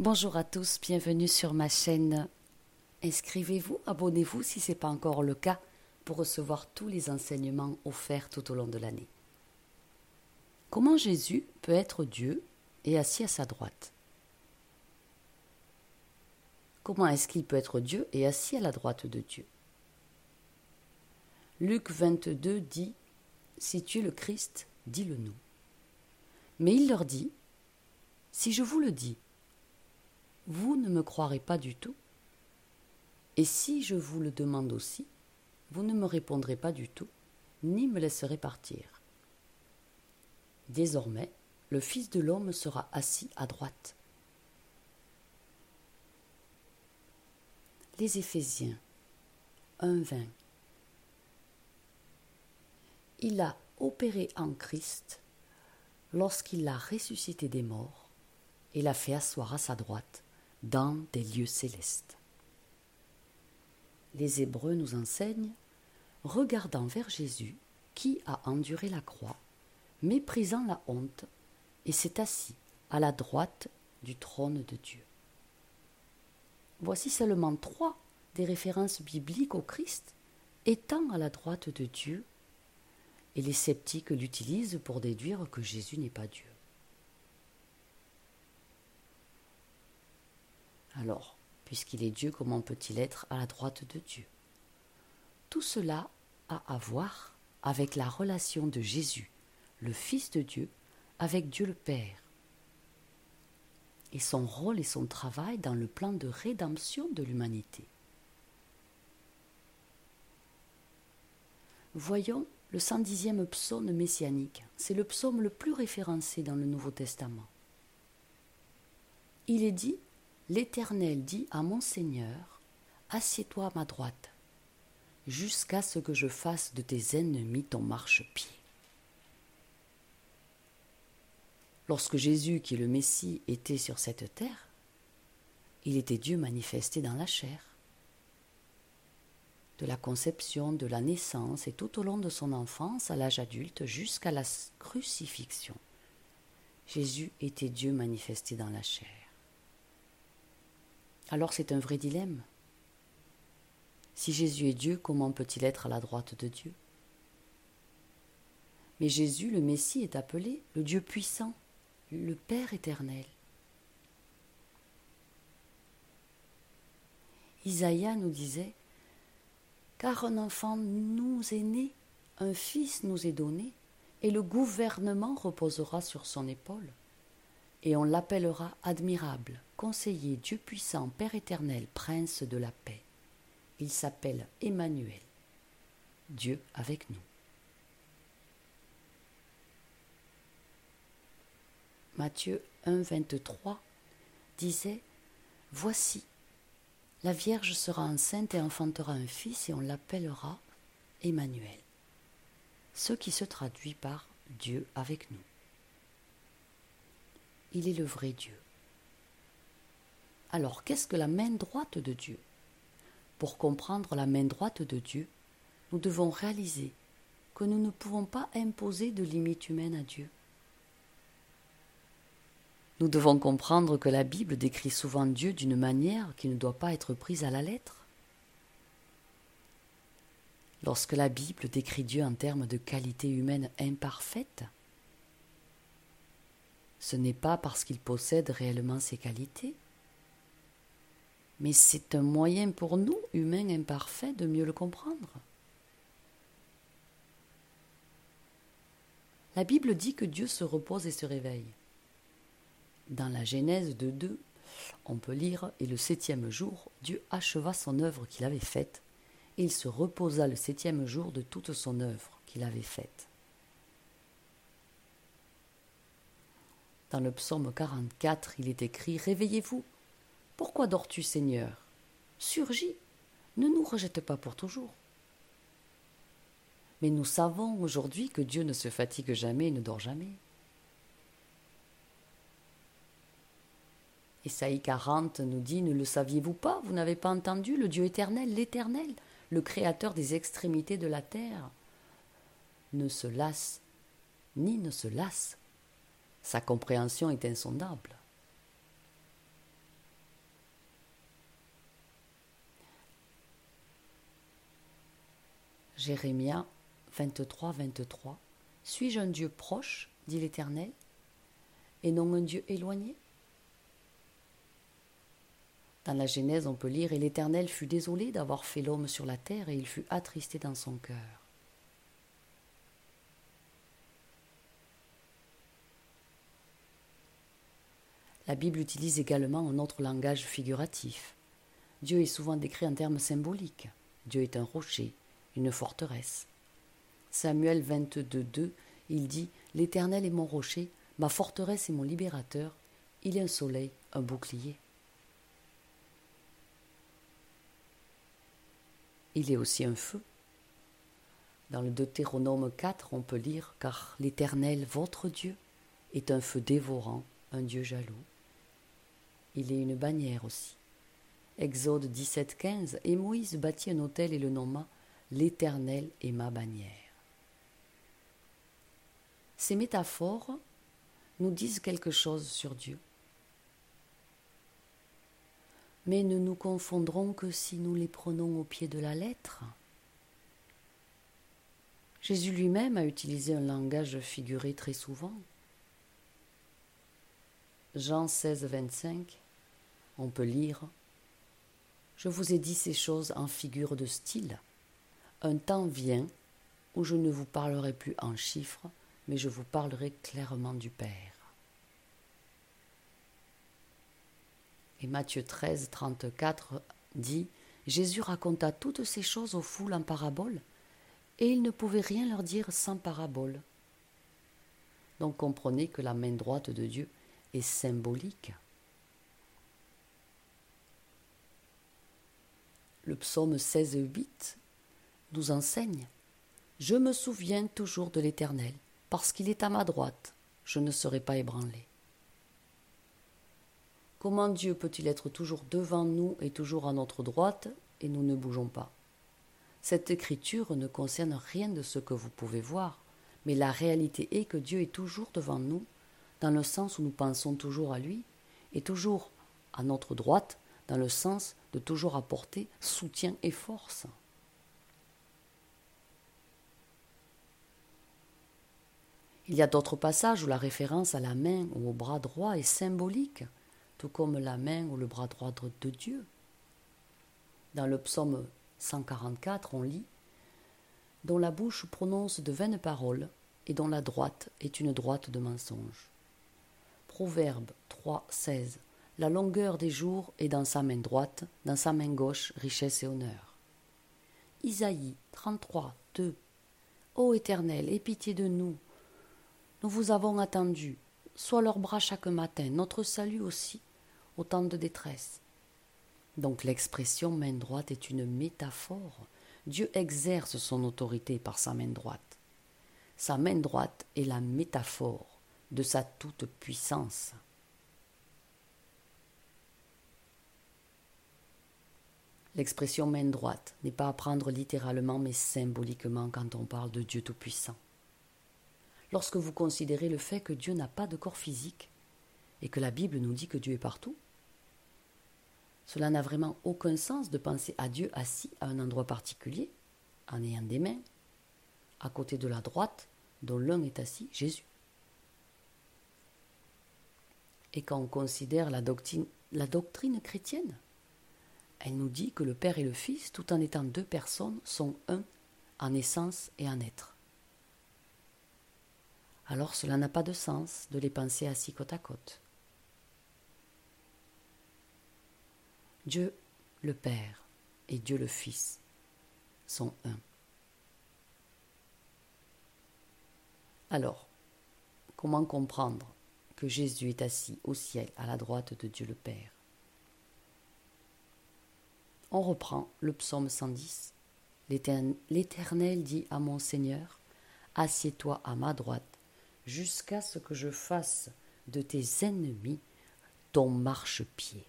Bonjour à tous, bienvenue sur ma chaîne. Inscrivez-vous, abonnez-vous si ce n'est pas encore le cas pour recevoir tous les enseignements offerts tout au long de l'année. Comment Jésus peut être Dieu et assis à sa droite? Comment est-ce qu'il peut être Dieu et assis à la droite de Dieu? Luc 22 dit Si tu es le Christ, dis-le nous. Mais il leur dit Si je vous le dis, vous ne me croirez pas du tout. Et si je vous le demande aussi, vous ne me répondrez pas du tout, ni me laisserez partir. Désormais, le Fils de l'homme sera assis à droite. Les Éphésiens 1.20 Il a opéré en Christ lorsqu'il l'a ressuscité des morts et l'a fait asseoir à sa droite dans des lieux célestes. Les Hébreux nous enseignent, regardant vers Jésus, qui a enduré la croix, méprisant la honte, et s'est assis à la droite du trône de Dieu. Voici seulement trois des références bibliques au Christ étant à la droite de Dieu, et les sceptiques l'utilisent pour déduire que Jésus n'est pas Dieu. Alors, puisqu'il est Dieu, comment peut-il être à la droite de Dieu? Tout cela a à voir avec la relation de Jésus, le Fils de Dieu, avec Dieu le Père, et son rôle et son travail dans le plan de rédemption de l'humanité. Voyons le 110e psaume messianique. C'est le psaume le plus référencé dans le Nouveau Testament. Il est dit L'Éternel dit à mon Seigneur, Assieds-toi à ma droite, jusqu'à ce que je fasse de tes ennemis ton marchepied. Lorsque Jésus, qui est le Messie, était sur cette terre, il était Dieu manifesté dans la chair. De la conception, de la naissance et tout au long de son enfance à l'âge adulte jusqu'à la crucifixion, Jésus était Dieu manifesté dans la chair. Alors c'est un vrai dilemme. Si Jésus est Dieu, comment peut-il être à la droite de Dieu? Mais Jésus, le Messie, est appelé le Dieu puissant, le Père éternel. Isaïe nous disait Car un enfant nous est né, un fils nous est donné, et le gouvernement reposera sur son épaule et on l'appellera admirable, conseiller, Dieu puissant, Père éternel, prince de la paix. Il s'appelle Emmanuel, Dieu avec nous. Matthieu 1, 23 disait Voici, la Vierge sera enceinte et enfantera un fils et on l'appellera Emmanuel, ce qui se traduit par Dieu avec nous il est le vrai Dieu. Alors, qu'est-ce que la main droite de Dieu? Pour comprendre la main droite de Dieu, nous devons réaliser que nous ne pouvons pas imposer de limites humaines à Dieu. Nous devons comprendre que la Bible décrit souvent Dieu d'une manière qui ne doit pas être prise à la lettre. Lorsque la Bible décrit Dieu en termes de qualité humaine imparfaite, ce n'est pas parce qu'il possède réellement ses qualités, mais c'est un moyen pour nous, humains imparfaits, de mieux le comprendre. La Bible dit que Dieu se repose et se réveille. Dans la Genèse de 2, on peut lire Et le septième jour, Dieu acheva son œuvre qu'il avait faite, et il se reposa le septième jour de toute son œuvre qu'il avait faite. Dans le psaume 44, il est écrit Réveillez-vous. Pourquoi dors-tu, Seigneur? Surgis, ne nous rejette pas pour toujours. Mais nous savons aujourd'hui que Dieu ne se fatigue jamais et ne dort jamais. Ésaïe 40 nous dit Ne le saviez-vous pas? Vous n'avez pas entendu le Dieu éternel, l'éternel, le créateur des extrémités de la terre, ne se lasse ni ne se lasse sa compréhension est insondable. Jérémia 23, 23. Suis-je un Dieu proche, dit l'Éternel, et non un Dieu éloigné? Dans la Genèse, on peut lire Et l'Éternel fut désolé d'avoir fait l'homme sur la terre, et il fut attristé dans son cœur. La Bible utilise également un autre langage figuratif. Dieu est souvent décrit en termes symboliques. Dieu est un rocher, une forteresse. Samuel 22, 2, il dit L'Éternel est mon rocher, ma forteresse et mon libérateur, il est un soleil, un bouclier. Il est aussi un feu. Dans le Deutéronome 4, on peut lire Car l'Éternel, votre Dieu, est un feu dévorant, un Dieu jaloux. Il est une bannière aussi. Exode 17, 15 Et Moïse bâtit un autel et le nomma L'Éternel est ma bannière. Ces métaphores nous disent quelque chose sur Dieu. Mais ne nous confondrons que si nous les prenons au pied de la lettre. Jésus lui-même a utilisé un langage figuré très souvent. Jean 16, 25, on peut lire Je vous ai dit ces choses en figure de style. Un temps vient où je ne vous parlerai plus en chiffres, mais je vous parlerai clairement du Père. Et Matthieu 13, 34 dit Jésus raconta toutes ces choses aux foules en parabole, et il ne pouvait rien leur dire sans parabole. Donc comprenez que la main droite de Dieu est symbolique. Le psaume 16, 8 nous enseigne Je me souviens toujours de l'Éternel parce qu'il est à ma droite, je ne serai pas ébranlé. Comment Dieu peut-il être toujours devant nous et toujours à notre droite et nous ne bougeons pas? Cette écriture ne concerne rien de ce que vous pouvez voir, mais la réalité est que Dieu est toujours devant nous, dans le sens où nous pensons toujours à lui, et toujours à notre droite, dans le sens de toujours apporter soutien et force. Il y a d'autres passages où la référence à la main ou au bras droit est symbolique, tout comme la main ou le bras droit de Dieu. Dans le psaume 144, on lit Dont la bouche prononce de vaines paroles, et dont la droite est une droite de mensonge. Proverbe 3, 16 La longueur des jours est dans sa main droite, dans sa main gauche, richesse et honneur. Isaïe 33, 2 Ô Éternel, aie pitié de nous, nous vous avons attendu, soit leurs bras chaque matin, notre salut aussi, au temps de détresse. Donc l'expression main droite est une métaphore. Dieu exerce son autorité par sa main droite. Sa main droite est la métaphore de sa toute-puissance. L'expression main droite n'est pas à prendre littéralement mais symboliquement quand on parle de Dieu Tout-Puissant lorsque vous considérez le fait que Dieu n'a pas de corps physique et que la Bible nous dit que Dieu est partout Cela n'a vraiment aucun sens de penser à Dieu assis à un endroit particulier, en ayant des mains, à côté de la droite, dont l'un est assis, Jésus. Et quand on considère la doctrine, chrétienne, elle nous dit que le Père et le Fils, tout en étant deux personnes, sont un en essence et en être alors cela n'a pas de sens de les penser assis côte à côte. Dieu le Père et Dieu le Fils sont un. Alors, comment comprendre Jésus est assis au ciel à la droite de Dieu le Père On reprend le psaume 110. L'Éternel dit à mon Seigneur, Assieds-toi à ma droite jusqu'à ce que je fasse de tes ennemis ton marchepied.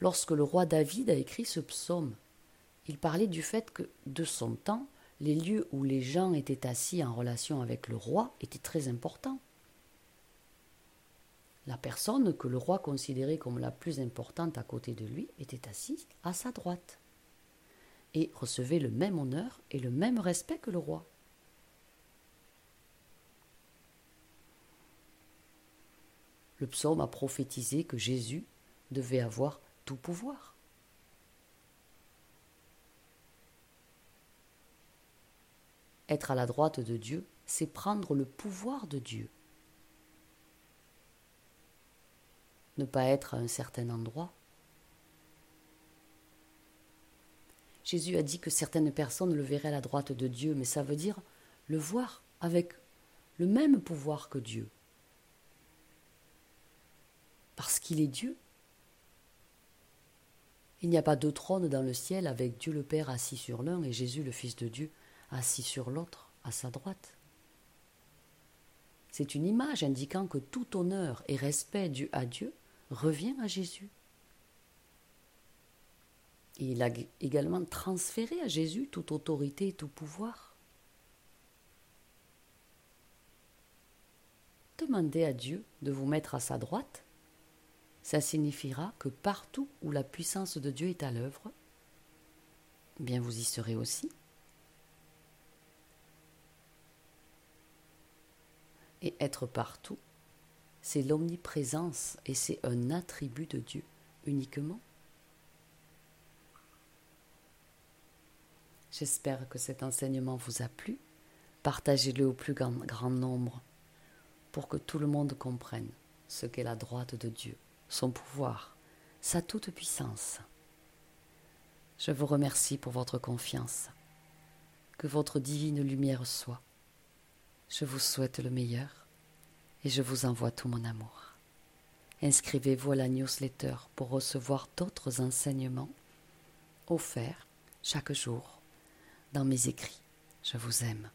Lorsque le roi David a écrit ce psaume, il parlait du fait que, de son temps, les lieux où les gens étaient assis en relation avec le roi étaient très importants. La personne que le roi considérait comme la plus importante à côté de lui était assise à sa droite. et recevez le même honneur et le même respect que le roi. Le psaume a prophétisé que Jésus devait avoir tout pouvoir. Être à la droite de Dieu, c'est prendre le pouvoir de Dieu. Ne pas être à un certain endroit. Jésus a dit que certaines personnes le verraient à la droite de Dieu, mais ça veut dire le voir avec le même pouvoir que Dieu. Parce qu'il est Dieu. Il n'y a pas deux trônes dans le ciel avec Dieu le Père assis sur l'un et Jésus le Fils de Dieu assis sur l'autre, à sa droite. C'est une image indiquant que tout honneur et respect dû à Dieu revient à Jésus. Et il a également transféré à Jésus toute autorité et tout pouvoir. Demandez à Dieu de vous mettre à sa droite. Ça signifiera que partout où la puissance de Dieu est à l'œuvre, bien vous y serez aussi. Et être partout, c'est l'omniprésence et c'est un attribut de Dieu uniquement. J'espère que cet enseignement vous a plu. Partagez-le au plus grand, nombre pour que tout le monde comprenne ce qu'est la droite de Dieu, son pouvoir, sa toute puissance. Je vous remercie pour votre confiance. Que votre divine lumière soit je vous souhaite le meilleur et je vous envoie tout mon amour. Inscrivez-vous à la newsletter pour recevoir d'autres enseignements offerts chaque jour dans mes écrits. Je vous aime.